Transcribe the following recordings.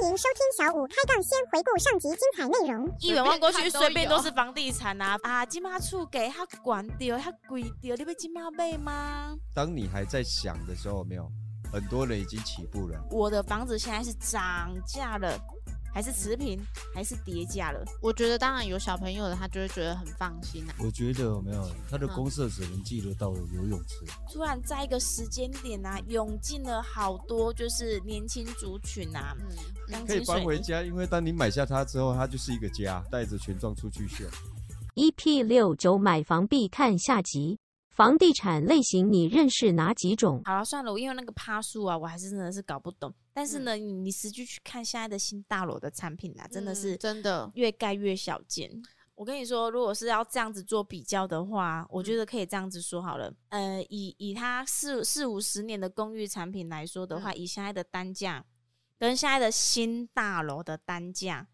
欢迎收听小五开杠，先回顾上集精彩内容。一眼望过去，随便都是房地产啊啊！金妈处给他管掉，他贵掉，你被金妈背吗？当你还在想的时候，没有很多人已经起步了。我的房子现在是涨价了。还是持平，还是跌价了？我觉得当然有小朋友的，他就会觉得很放心啊。我觉得有没有他的公社只能记得到游泳池。突然在一个时间点啊，涌进了好多就是年轻族群啊，嗯，可以搬回家，因为当你买下它之后，它就是一个家，带着权状出去秀。EP 六九买房必看下集。房地产类型你认识哪几种？好了，算了，我因为那个趴数啊，我还是真的是搞不懂。但是呢，嗯、你实际去看现在的新大楼的产品啊，真的是真的越盖越小件。嗯、我跟你说，如果是要这样子做比较的话，我觉得可以这样子说好了。嗯、呃，以以它四四五十年的公寓产品来说的话，嗯、以现在的单价跟现在的新大楼的单价。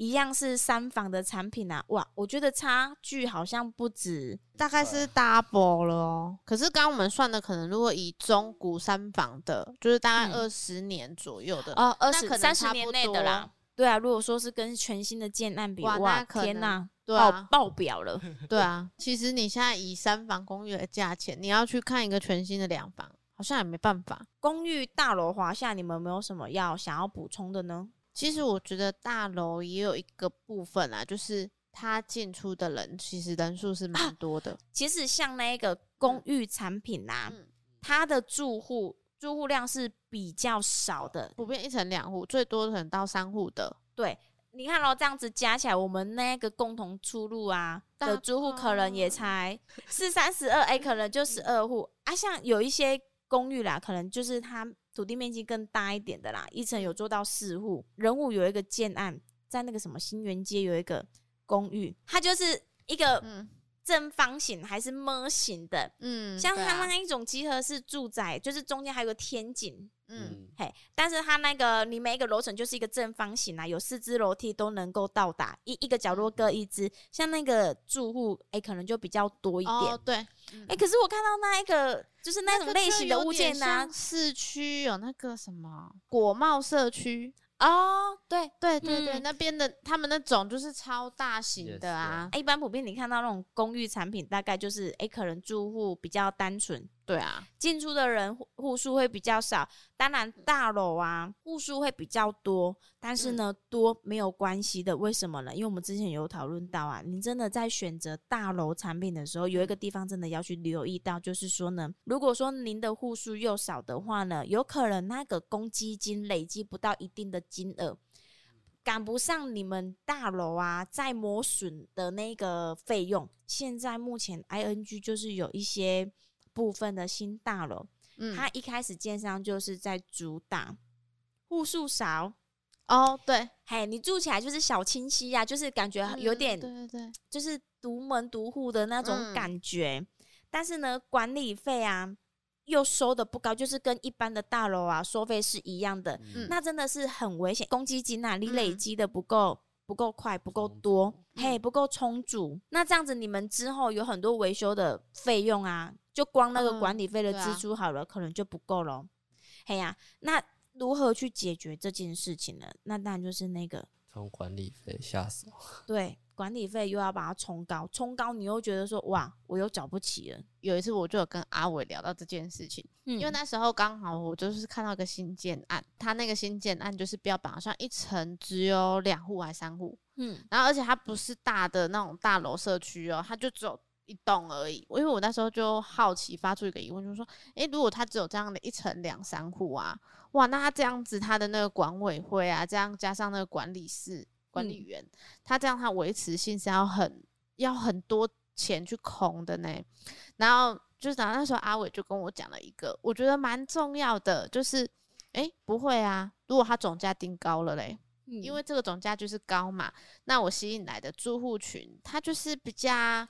一样是三房的产品啊，哇，我觉得差距好像不止，大概是 double 了哦。可是刚刚我们算的，可能如果以中古三房的，就是大概二十年左右的哦，二十三十年内的啦。对啊，如果说是跟全新的建案比，哇，哇天哪，对啊，爆表了。对啊，其实你现在以三房公寓的价钱，你要去看一个全新的两房，好像也没办法。公寓大楼华夏，你们有没有什么要想要补充的呢？其实我觉得大楼也有一个部分啊，就是它进出的人其实人数是蛮多的。啊，其实像那个公寓产品啊，嗯、它的住户住户量是比较少的，普遍一层两户，最多可能到三户的。对，你看咯，这样子加起来，我们那个共同出入啊的住户可能也才四三十二，哎，可能就十二户啊。像有一些公寓啦，可能就是它。土地面积更大一点的啦，一层有做到四户。人物有一个建案，在那个什么新园街有一个公寓，它就是一个正方形还是么形的，嗯，像它那一种集合式住宅，就是中间还有个天井。嗯，嘿，但是它那个你每一个楼层就是一个正方形啊，有四只楼梯都能够到达，一一个角落各一只。像那个住户，哎、欸，可能就比较多一点。哦，对，哎、嗯欸，可是我看到那一个就是那种类型的物件呢、啊，市区有那个什么果贸社区。哦，对对对对，嗯、那边的他们那种就是超大型的啊。Yes. 一般普遍你看到那种公寓产品，大概就是哎、欸，可能住户比较单纯。对啊，进出的人户数会比较少，当然大楼啊户数会比较多，但是呢、嗯、多没有关系的，为什么呢？因为我们之前有讨论到啊，你真的在选择大楼产品的时候，有一个地方真的要去留意到，就是说呢，如果说您的户数又少的话呢，有可能那个公积金累积不到一定的金额，赶不上你们大楼啊在磨损的那个费用。现在目前 ING 就是有一些。部分的新大楼，嗯，它一开始建商就是在主打户数少哦，对，嘿，你住起来就是小清新呀，就是感觉有点，对对对，就是独门独户的那种感觉。嗯、但是呢，管理费啊又收的不高，就是跟一般的大楼啊收费是一样的，嗯、那真的是很危险。公积金啊，你累积的不够。嗯不够快，不够多，嗯、嘿，不够充足。那这样子，你们之后有很多维修的费用啊，就光那个管理费的支出好了，嗯啊、可能就不够了。嘿呀、啊，那如何去解决这件事情呢？那当然就是那个从管理费下手。对。管理费又要把它冲高，冲高你又觉得说哇，我又缴不起了。有一次我就有跟阿伟聊到这件事情，嗯、因为那时候刚好我就是看到一个新建案，他那个新建案就是标榜好像一层只有两户还三户，嗯，然后而且它不是大的那种大楼社区哦，它就只有一栋而已。因为我那时候就好奇发出一个疑问，就是说，诶，如果它只有这样的一层两三户啊，哇，那他这样子他的那个管委会啊，这样加上那个管理室。管理员，嗯、他这样他维持性是要很要很多钱去空的呢。然后就是那时候阿伟就跟我讲了一个，我觉得蛮重要的，就是哎、欸、不会啊，如果他总价定高了嘞，嗯、因为这个总价就是高嘛，那我吸引来的住户群，他就是比较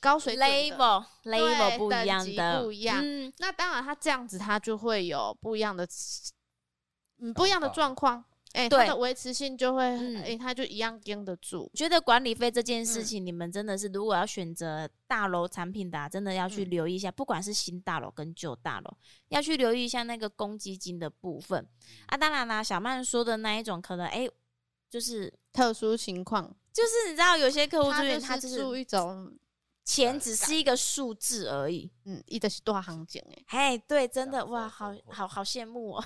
高水准 level level 不一样的不一样。嗯，那当然他这样子他就会有不一样的嗯不一样的状况。哎、它的维持性就会，哎、嗯欸，它就一样盯得住。觉得管理费这件事情，你们真的是如果要选择大楼产品的、啊，真的要去留意一下，不管是新大楼跟旧大楼，要去留意一下那个公积金的部分啊。当然啦，小曼说的那一种，可能哎、欸，就是特殊情况，就是你知道有些客户他就是住一种。钱只是一个数字而已，嗯，一的是多少行情哎，哎，对，真的哇，好好好羡慕哦。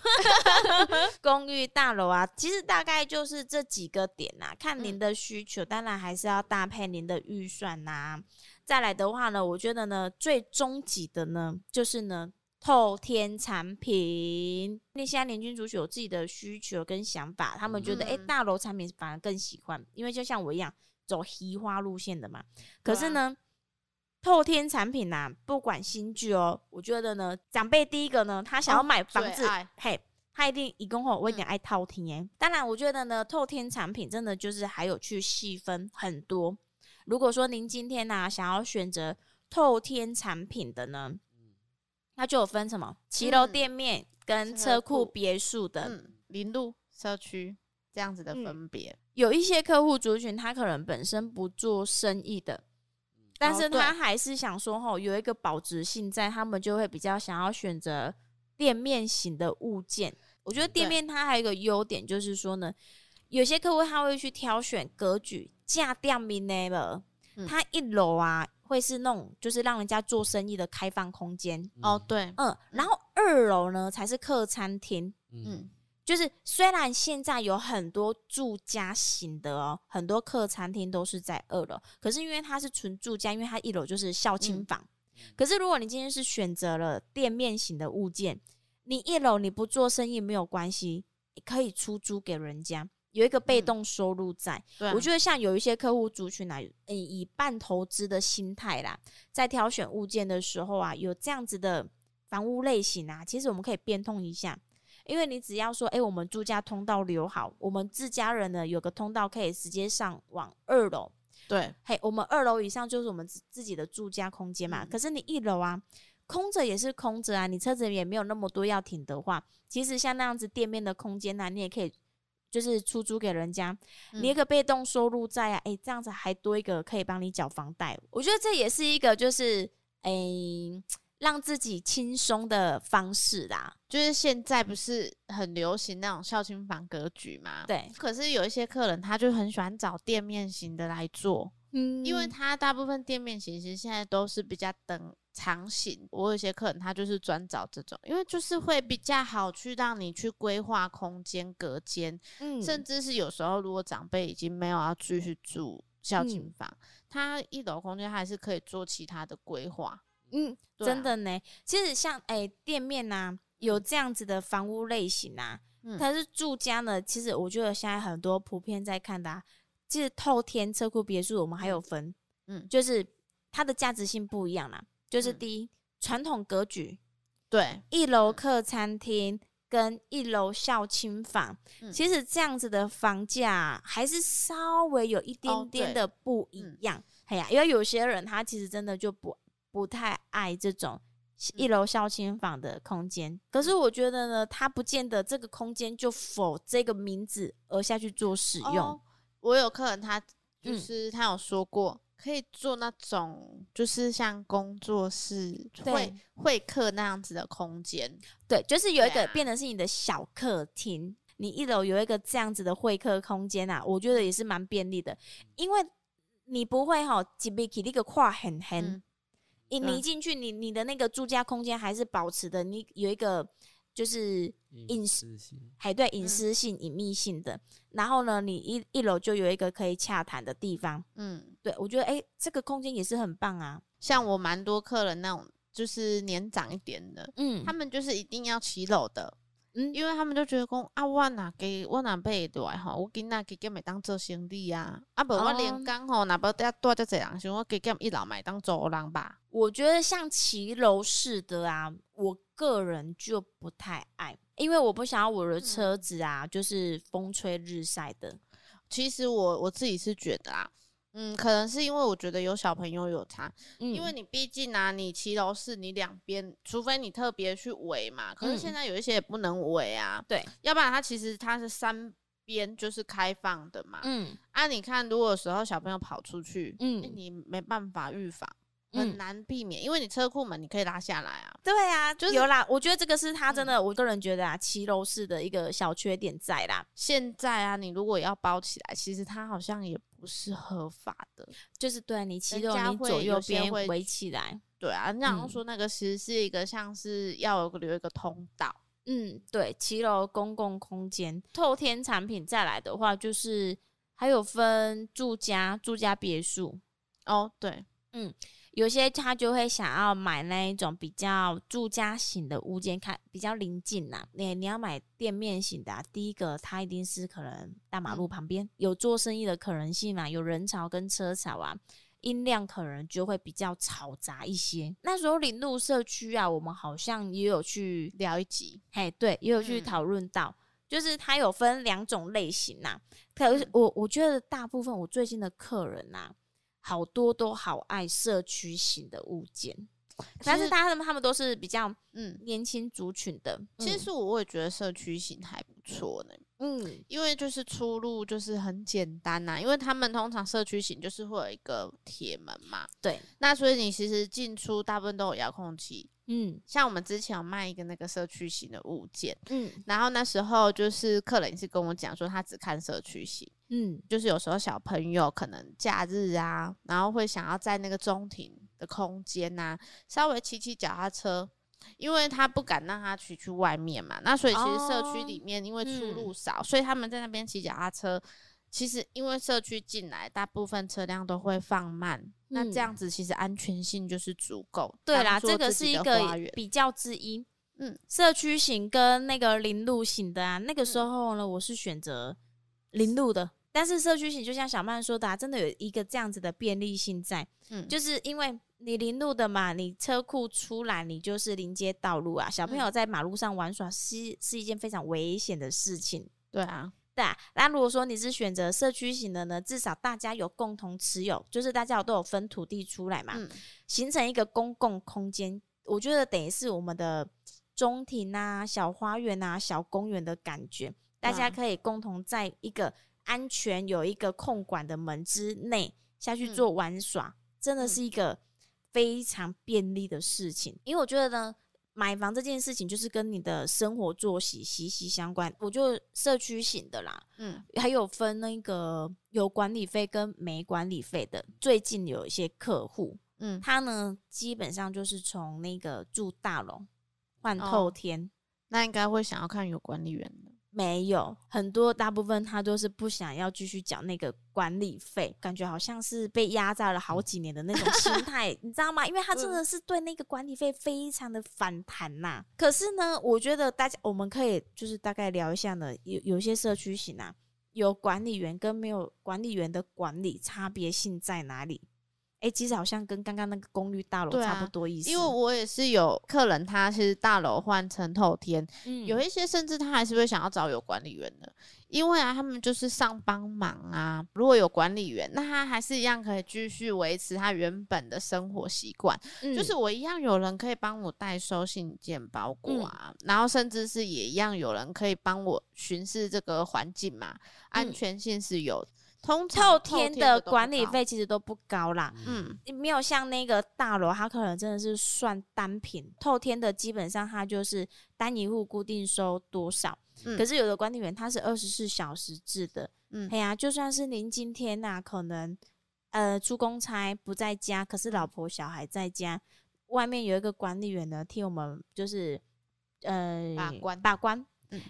公寓大楼啊，其实大概就是这几个点呐、啊，看您的需求，嗯、当然还是要搭配您的预算呐、啊。再来的话呢，我觉得呢，最终极的呢，就是呢，透天产品。那现在年轻族群有自己的需求跟想法，他们觉得哎、嗯，大楼产品反而更喜欢，因为就像我一样走移花路线的嘛。可是呢。透天产品呐、啊，不管新旧哦，我觉得呢，长辈第一个呢，他想要买房子，哦、嘿，他一定一共后我一定爱透天。当然，我觉得呢，透天产品真的就是还有去细分很多。如果说您今天呢、啊、想要选择透天产品的呢，那就有分什么骑楼店面跟车库别墅的，嗯，临路社区这样子的分别、嗯。有一些客户族群，他可能本身不做生意的。但是他还是想说，吼，有一个保值性在，他们就会比较想要选择店面型的物件。我觉得店面它还有一个优点，就是说呢，有些客户他会去挑选格局架店面的了，他一楼啊会是那种就是让人家做生意的开放空间。哦，对，嗯，然后二楼呢才是客餐厅，嗯。就是虽然现在有很多住家型的哦，很多客餐厅都是在二楼，可是因为它是纯住家，因为它一楼就是孝亲房。嗯。可是如果你今天是选择了店面型的物件，你一楼你不做生意没有关系，可以出租给人家，有一个被动收入在。嗯。啊。我觉得像有一些客户族群来，嗯，以半投资的心态啦，在挑选物件的时候啊，有这样子的房屋类型啊，其实我们可以变通一下。因为你只要说，哎、欸，我们住家通道留好，我们自家人呢有个通道可以直接上往二楼。对，嘿，我们二楼以上就是我们自自己的住家空间嘛。嗯、可是你一楼啊，空着也是空着啊，你车子也没有那么多要停的话，其实像那样子店面的空间呢、啊，你也可以就是出租给人家，嗯、你一个被动收入在啊，哎、欸，这样子还多一个可以帮你缴房贷。我觉得这也是一个就是哎。欸让自己轻松的方式啦，就是现在不是很流行那种孝亲房格局嘛？对。可是有一些客人他就很喜欢找店面型的来做，嗯，因为他大部分店面型其实现在都是比较等长型。我有一些客人他就是专找这种，因为就是会比较好去让你去规划空间隔间，嗯，甚至是有时候如果长辈已经没有要继续住孝亲房，嗯，他一楼空间还是可以做其他的规划。嗯，真的呢。其实像诶、欸、店面呐、啊，有这样子的房屋类型啊，它、嗯、是住家呢。其实我觉得现在很多普遍在看的、啊，其实透天车库别墅，我们还有分，嗯，就是它的价值性不一样啦。就是第一，传、嗯、统格局，对，一楼客餐厅跟一楼孝亲房、嗯，其实这样子的房价还是稍微有一点点的不一样。哎、哦、呀、嗯，因为有些人他其实真的就不。不太爱这种一楼孝亲房的空间、嗯，可是我觉得呢，它不见得这个空间就否这个名字而下去做使用。哦、我有客人，他就是他有说过、嗯，可以做那种就是像工作室会会客那样子的空间。对，就是有一个变成是你的小客厅、啊，你一楼有一个这样子的会客空间啊，我觉得也是蛮便利的，因为你不会哈，吉比奇那个跨很很。嗯你你一进去，你你的那个住家空间还是保持的，你有一个就是隐私性，还对隐私性、隐秘性的。然后呢，你一一楼就有一个可以洽谈的地方。嗯，对，我觉得哎、欸，这个空间也是很棒啊。像我蛮多客人那种，就是年长一点的，嗯，他们就是一定要骑楼的。嗯，因为他们就觉得讲啊，我哪给我哪辈的吼，我囡仔给给买当做生意啊，啊不，我连工吼，哪不得多这这样，想我给给一老买当走廊吧。我觉得像骑楼式的啊，我个人就不太爱，因为我不想要我的车子啊，嗯、就是风吹日晒的。其实我我自己是觉得啊。嗯，可能是因为我觉得有小朋友有差，嗯、因为你毕竟啊，你骑楼是你两边，除非你特别去围嘛，可是现在有一些也不能围啊，对、嗯，要不然它其实它是三边就是开放的嘛。嗯，啊，你看，如果有时候小朋友跑出去，嗯，你没办法预防。很难避免，因为你车库门你可以拉下来啊。对啊，就是有啦。我觉得这个是他真的，我个人觉得啊，骑楼式的一个小缺点在啦。现在啊，你如果要包起来，其实它好像也不是合法的。就是对你骑楼，你左右边围起来。对啊，你想说那个其实是一个像是要留一个通道。嗯，对，骑楼公共空间透天产品再来的话，就是还有分住家、住家别墅。哦，对，嗯。有些他就会想要买那一种比较住家型的物件，看比较临近呐。你你要买店面型的，啊，第一个它一定是可能大马路旁边，嗯、有做生意的可能性嘛，有人潮跟车潮啊，音量可能就会比较嘈杂一些。那时候林路社区啊，我们好像也有去聊一集，嘿，对，也有去讨论到，嗯、就是它有分两种类型呐。可是我我觉得大部分我最近的客人呐，啊。好多都好爱社区型的物件，但是他们他们都是比较嗯。年轻族群的。其实我也觉得社区型还不错呢，嗯，因为就是出入就是很简单呐，因为他们通常社区型就是会有一个铁门嘛，对，那所以你其实进出大部分都有遥控器，嗯，像我们之前有卖一个那个社区型的物件，嗯，然后那时候就是客人是跟我讲说他只看社区型。嗯，就是有时候小朋友可能假日啊，然后会想要在那个中庭的空间呐，稍微骑骑脚踏车，因为他不敢让他骑去外面嘛。那所以其实社区里面因为出入少，哦嗯、所以他们在那边骑脚踏车。其实因为社区进来，大部分车辆都会放慢，嗯、那这样子其实安全性就是足够。对啦，这个是一个比较之一。嗯，社区型跟那个林路型的啊，那个时候呢，我是选择临路的。但是社区型就像小曼说的啊，真的有一个这样子的便利性在，嗯，就是因为你临路的嘛，你车库出来，你就是临街道路啊，小朋友在马路上玩耍是是一件非常危险的事情，对啊，对啊。那如果说你是选择社区型的呢，至少大家有共同持有，就是大家都有分土地出来嘛，嗯，形成一个公共空间，我觉得等于是我们的中庭啊、小花园啊、小公园的感觉，大家可以共同在一个。安全有一个控管的门之内下去做玩耍，嗯、真的是一个非常便利的事情。因为我觉得呢，买房这件事情就是跟你的生活作息息息相关。我就社区型的啦，嗯，还有分那个有管理费跟没管理费的。最近有一些客户，嗯，他呢基本上就是从那个住大楼换透天，哦，那应该会想要看有管理员的。没有很多，大部分他都是不想要继续缴那个管理费，感觉好像是被压榨了好几年的那种心态，你知道吗？因为他真的是对那个管理费非常的反弹呐、啊。可是呢，我觉得大家我们可以就是大概聊一下呢，有有些社区型啊，有管理员跟没有管理员的管理差别性在哪里？哎、欸，其实好像跟刚刚那个公寓大楼差不多意思。啊、因为我也是有客人，他是大楼换成透天，嗯，有一些甚至他还是会想要找有管理员的，因为啊，他们就是上帮忙啊。如果有管理员，那他还是一样可以继续维持他原本的生活习惯，嗯、就是我一样有人可以帮我代收信件包裹啊，嗯、然后甚至是也一样有人可以帮我巡视这个环境嘛，安全性是有。通透天的管理费其实都不高啦，嗯，没有像那个大楼，它可能真的是算单品。透天的基本上它就是单一户固定收多少，嗯、可是有的管理员他是二十四小时制的，嗯，哎呀，就算是您今天呐、啊，可能呃出公差不在家，可是老婆小孩在家，外面有一个管理员呢替我们就是呃把关把关。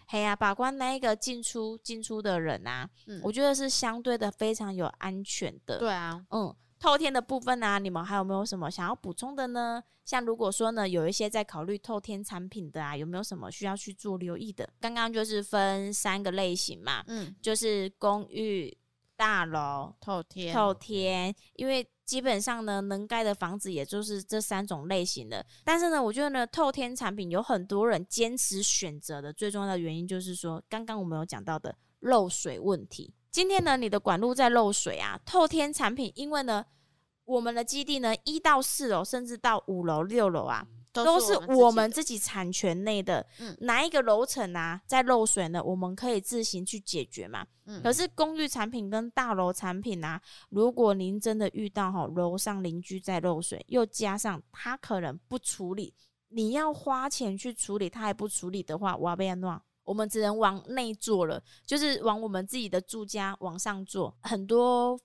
嘿呀，把关那一个进出进出的人啊，嗯、我觉得是相对的非常有安全的。对啊，嗯，透天的部分啊，你们还有没有什么想要补充的呢？像如果说呢，有一些在考虑透天产品的啊，有没有什么需要去做留意的？刚刚就是分三个类型嘛，嗯，就是公寓、大楼、透天、透天，因为。基本上呢，能盖的房子也就是这三种类型的。但是呢，我觉得呢，透天产品有很多人坚持选择的最重要的原因就是说，刚刚我们有讲到的漏水问题。今天呢，你的管路在漏水啊，透天产品，因为呢，我们的基地呢，一到四楼甚至到五楼、六楼啊，都是我们自己产权内的。嗯，哪一个楼层啊在漏水呢？我们可以自行去解决嘛。嗯，可是公寓产品跟大楼产品啊，如果您真的遇到哈楼上邻居在漏水，又加上他可能不处理，你要花钱去处理，他还不处理的话，我要被乱。我们只能往内做了，就是往我们自己的住家往上做。很多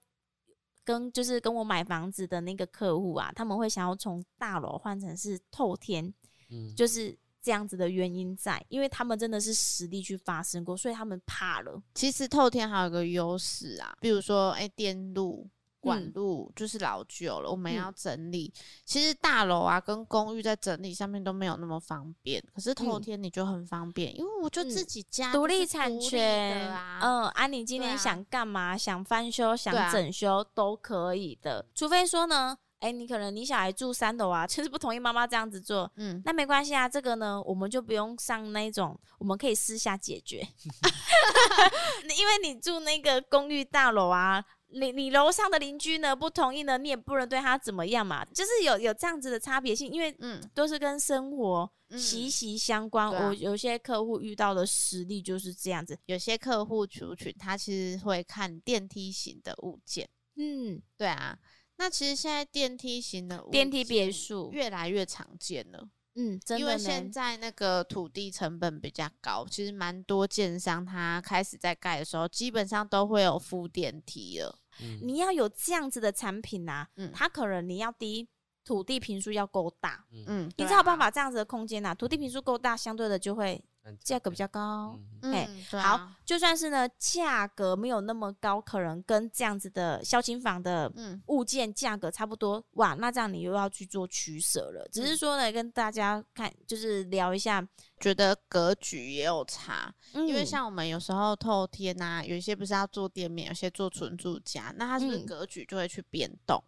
跟就是跟我买房子的那个客户啊，他们会想要从大楼换成是透天，嗯，就是这样子的原因在，因为他们真的是实地去发生过，所以他们怕了。其实透天还有个优势啊，比如说哎电路。管路就是老旧了，我们要整理。嗯、其实大楼啊跟公寓在整理上面都没有那么方便，可是头天你就很方便，嗯、因为我就自己家独立产权啊。嗯，啊，你今天想干嘛？啊、想翻修、想整修都可以的，除非说呢，哎、欸，你可能你小孩住三楼啊，就是不同意妈妈这样子做，嗯，那没关系啊，这个呢，我们就不用上那种，我们可以私下解决，因为你住那个公寓大楼啊。你你楼上的邻居呢不同意呢，你也不能对他怎么样嘛，就是有有这样子的差别性，因为嗯都是跟生活息息相关。嗯、我有些客户遇到的实例就是这样子，有些客户族群他其实会看电梯型的物件，嗯，对啊，那其实现在电梯型的电梯别墅越来越常见了。嗯，真的，因为现在那个土地成本比较高，其实蛮多建商他开始在盖的时候，基本上都会有附电梯了。嗯，你要有这样子的产品啊，嗯，它可能你要第一土地坪数要够大，嗯，你才有办法这样子的空间呐，土地坪数够大，相对的就会。价格比较高，哎，好，就算是呢，价格没有那么高，可能跟这样子的小型房的物件价格差不多，哇，那这样你又要去做取舍了。只是说呢，跟大家看，就是聊一下，觉得格局也有差，因为像我们有时候透天呐，有一些不是要做店面，有些做纯住家，那它是不是格局就会去变动？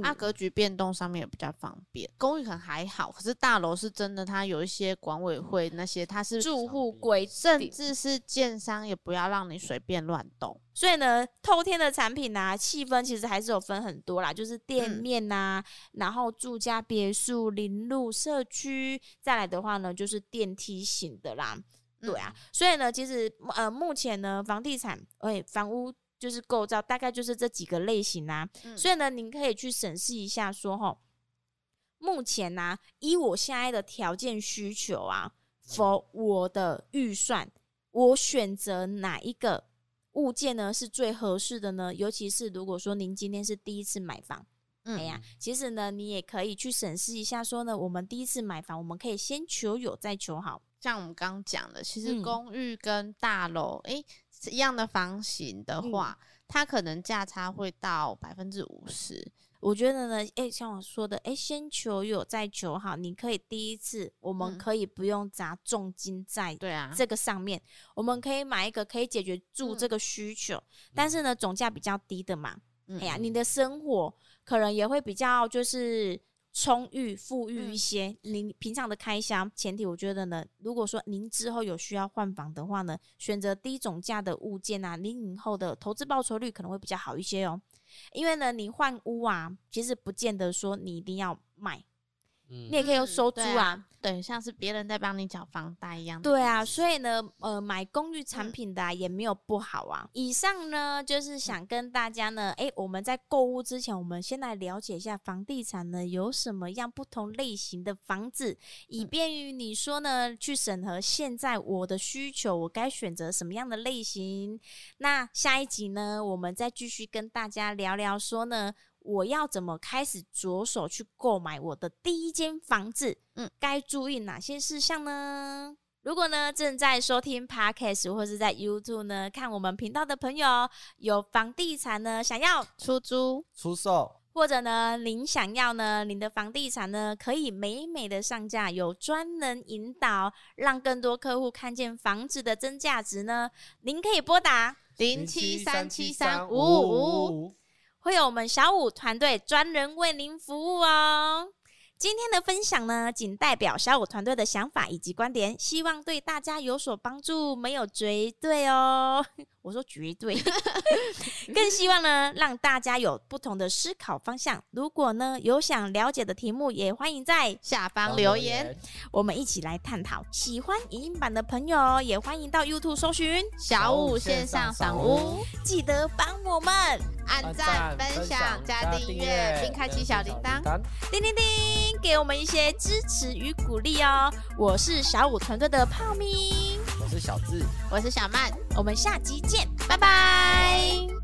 那格局变动上面也比较方便。公寓可能还好，可是大楼是真的，它有一些管委会那些，它是住。户规，甚至是建商也不要让你随便乱动。所以呢，透天的产品啊，细分其实还是有分很多啦，就是店面呐、啊，嗯、然后住家别墅、林路社区，再来的话呢，就是电梯型的啦。对啊，嗯、所以呢，其实呃，目前呢，房地产哎，房屋就是构造大概就是这几个类型啊。嗯、所以呢，您可以去审视一下说，说哈，目前呢、啊，依我现在的条件需求啊。否，我的预算，我选择哪一个物件呢是最合适的呢？尤其是如果说您今天是第一次买房，嗯，哎呀，其实呢，你也可以去审视一下，说呢，我们第一次买房，我们可以先求有，再求好。像我们刚刚讲的，其实公寓跟大楼，哎、嗯，一样的房型的话，嗯、它可能价差会到百分之五十。我觉得呢，诶、欸，像我说的，诶、欸，先求有再求好。你可以第一次，我们可以不用砸重金在对啊这个上面，嗯、我们可以买一个可以解决住这个需求，嗯、但是呢，总价比较低的嘛。嗯、哎呀，你的生活可能也会比较就是充裕富裕一些。嗯、你平常的开销，前提我觉得呢，如果说您之后有需要换房的话呢，选择低总价的物件啊，您以后的投资报酬率可能会比较好一些哦。因为呢，你换屋啊，其实不见得说你一定要卖，嗯、你也可以用收租啊。对，像是别人在帮你缴房贷一样。对啊，所以呢，呃，买公寓产品的、啊、也没有不好啊。嗯、以上呢，就是想跟大家呢，哎，我们在购物之前，我们先来了解一下房地产呢有什么样不同类型的房子，以便于你说呢去审核现在我的需求，我该选择什么样的类型。那下一集呢，我们再继续跟大家聊聊说呢。我要怎么开始着手去购买我的第一间房子？嗯，该注意哪些事项呢？如果呢正在收听 Podcast 或是在 YouTube 呢看我们频道的朋友，有房地产呢想要出租、出售，或者呢您想要呢您的房地产呢可以美美的上架，有专人引导，让更多客户看见房子的真价值呢？您可以拨打零七三七三五五五五。会有我们小五团队专人为您服务哦。今天的分享呢，仅代表小五团队的想法以及观点，希望对大家有所帮助，没有绝对哦。我说绝对，更希望呢，让大家有不同的思考方向。如果呢有想了解的题目，也欢迎在下方留言，我们一起来探讨。喜欢影音版的朋友，也欢迎到 YouTube 搜寻小五线上赏屋，记得帮我们按赞、分享、加订阅，并开启小铃铛，叮叮叮。给我们一些支持与鼓励哦！我是小五团队的泡咪，我是小智，我是小曼，我们下集见，拜拜。